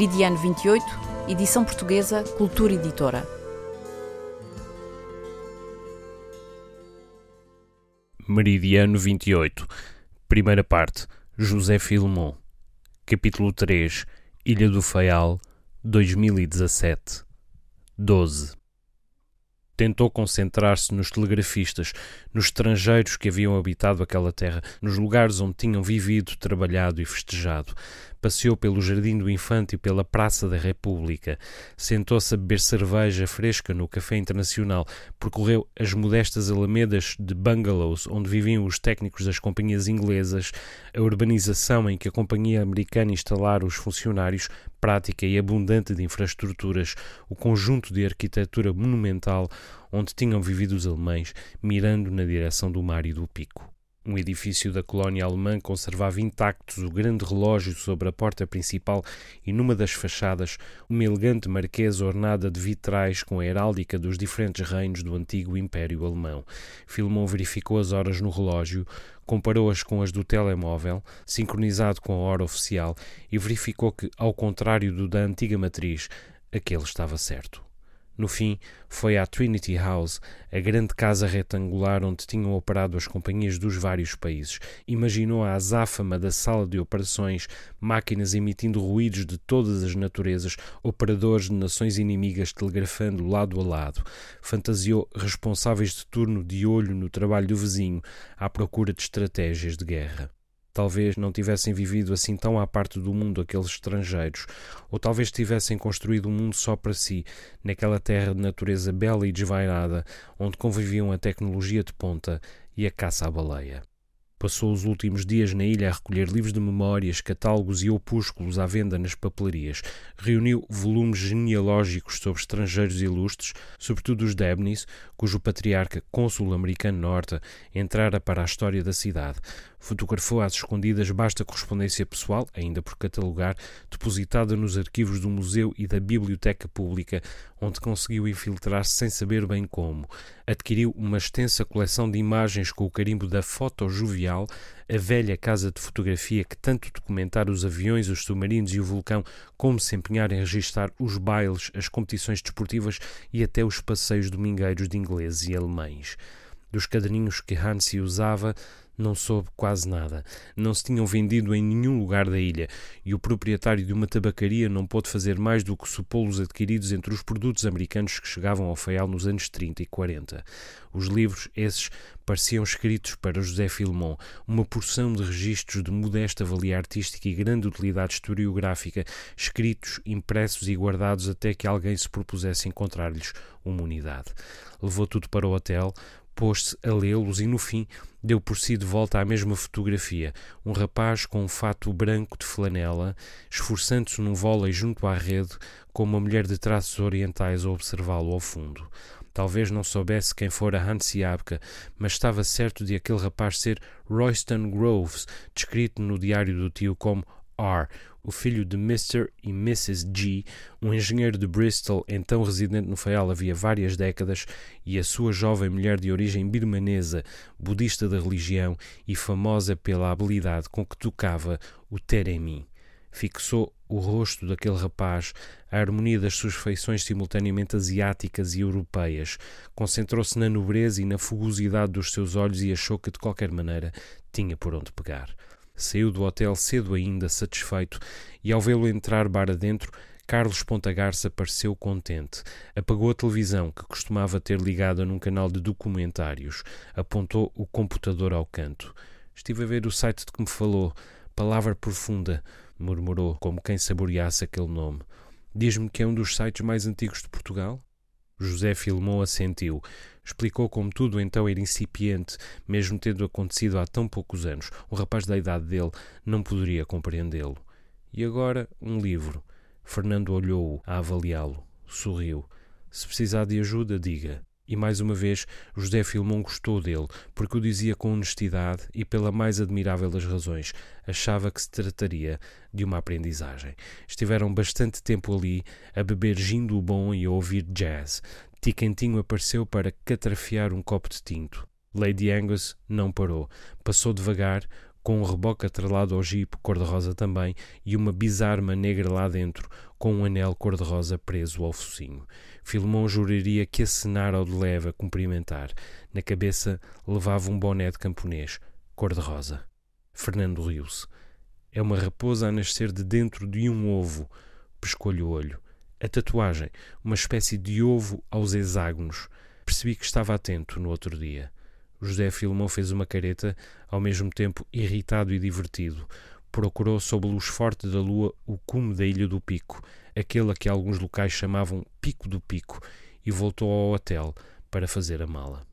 Meridiano 28, edição portuguesa, Cultura Editora. Meridiano 28, primeira parte, José Filmon, capítulo 3, Ilha do Faial, 2017, 12. Tentou concentrar-se nos telegrafistas, nos estrangeiros que haviam habitado aquela terra, nos lugares onde tinham vivido, trabalhado e festejado passeou pelo Jardim do Infante e pela Praça da República, sentou-se a beber cerveja fresca no Café Internacional, percorreu as modestas alamedas de bungalows onde viviam os técnicos das companhias inglesas, a urbanização em que a companhia americana instalara os funcionários, prática e abundante de infraestruturas, o conjunto de arquitetura monumental onde tinham vivido os alemães, mirando na direção do mar e do pico. Um edifício da colónia alemã conservava intactos o grande relógio sobre a porta principal e numa das fachadas uma elegante marquesa ornada de vitrais com a heráldica dos diferentes reinos do antigo Império Alemão. Filmon verificou as horas no relógio, comparou-as com as do telemóvel, sincronizado com a hora oficial, e verificou que, ao contrário do da antiga matriz, aquele estava certo. No fim, foi à Trinity House, a grande casa retangular onde tinham operado as companhias dos vários países. Imaginou a azáfama da sala de operações, máquinas emitindo ruídos de todas as naturezas, operadores de nações inimigas telegrafando lado a lado. Fantasiou responsáveis de turno de olho no trabalho do vizinho, à procura de estratégias de guerra. Talvez não tivessem vivido assim tão à parte do mundo aqueles estrangeiros, ou talvez tivessem construído um mundo só para si, naquela terra de natureza bela e desvairada, onde conviviam a tecnologia de ponta e a caça à baleia. Passou os últimos dias na ilha a recolher livros de memórias, catálogos e opúsculos à venda nas papelarias. Reuniu volumes genealógicos sobre estrangeiros ilustres, sobretudo os Debnis, cujo patriarca, cônsul americano norte, entrara para a história da cidade. Fotografou às escondidas basta correspondência pessoal, ainda por catalogar, depositada nos arquivos do museu e da biblioteca pública, onde conseguiu infiltrar-se sem saber bem como. Adquiriu uma extensa coleção de imagens com o carimbo da foto jovial, a velha casa de fotografia que tanto documentara os aviões, os submarinos e o vulcão, como se empenhar em registrar os bailes, as competições desportivas e até os passeios domingueiros de ingleses e alemães. Dos caderninhos que Hansi usava, não soube quase nada. Não se tinham vendido em nenhum lugar da ilha e o proprietário de uma tabacaria não pôde fazer mais do que supô-los adquiridos entre os produtos americanos que chegavam ao Faial nos anos 30 e 40. Os livros, esses, pareciam escritos para José Filmon, uma porção de registros de modesta valia artística e grande utilidade historiográfica, escritos, impressos e guardados até que alguém se propusesse encontrar-lhes uma unidade. Levou tudo para o hotel, pôs-se a lê-los e, no fim, deu por si de volta à mesma fotografia. Um rapaz com um fato branco de flanela, esforçando-se num vôlei junto à rede, com uma mulher de traços orientais a observá-lo ao fundo. Talvez não soubesse quem fora Hans Yabka, mas estava certo de aquele rapaz ser Royston Groves, descrito no diário do tio como R, o filho de Mr. e Mrs. G, um engenheiro de Bristol, então residente no Faial havia várias décadas, e a sua jovem mulher de origem birmanesa, budista da religião e famosa pela habilidade com que tocava o teremi. Fixou o rosto daquele rapaz, a harmonia das suas feições simultaneamente asiáticas e europeias. Concentrou-se na nobreza e na fugosidade dos seus olhos e achou que, de qualquer maneira, tinha por onde pegar. Saiu do hotel cedo ainda, satisfeito, e ao vê-lo entrar bar adentro, Carlos Ponta Garça pareceu contente. Apagou a televisão, que costumava ter ligada num canal de documentários. Apontou o computador ao canto. Estive a ver o site de que me falou. Palavra profunda, murmurou, como quem saboreasse aquele nome. Diz-me que é um dos sites mais antigos de Portugal? José Filmon assentiu. Explicou como tudo então era incipiente, mesmo tendo acontecido há tão poucos anos. O rapaz da idade dele não poderia compreendê-lo. E agora, um livro. Fernando olhou-o a avaliá-lo. Sorriu. Se precisar de ajuda, diga. E mais uma vez, José Filmon gostou dele, porque o dizia com honestidade e pela mais admirável das razões. Achava que se trataria de uma aprendizagem. Estiveram bastante tempo ali, a beber gin do bom e a ouvir jazz. Tiquentinho apareceu para catrafiar um copo de tinto. Lady Angus não parou. Passou devagar, com um reboque atrelado ao jipe cor-de-rosa também e uma bizarma negra lá dentro, com um anel cor-de-rosa preso ao focinho. Filomão juraria que acenara ao de leve a cumprimentar. Na cabeça levava um boné de camponês, cor-de-rosa. Fernando riu-se. É uma raposa a nascer de dentro de um ovo, pescou-lhe o olho. A tatuagem, uma espécie de ovo aos hexágonos. Percebi que estava atento no outro dia. José Filmão fez uma careta, ao mesmo tempo irritado e divertido. Procurou, sob a luz forte da lua, o cume da Ilha do Pico, aquele a que alguns locais chamavam Pico do Pico, e voltou ao hotel para fazer a mala.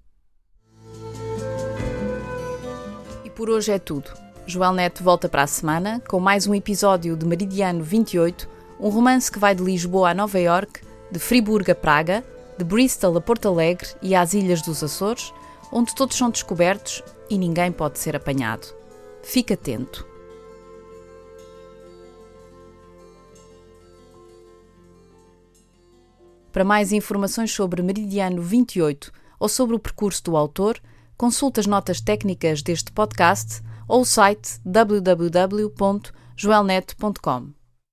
E por hoje é tudo. Joel Neto volta para a semana com mais um episódio de Meridiano 28, um romance que vai de Lisboa a Nova York, de Friburgo a Praga, de Bristol a Porto Alegre e às Ilhas dos Açores onde todos são descobertos e ninguém pode ser apanhado. Fique atento. Para mais informações sobre Meridiano 28 ou sobre o percurso do autor, consulte as notas técnicas deste podcast ou o site www.joelnet.com.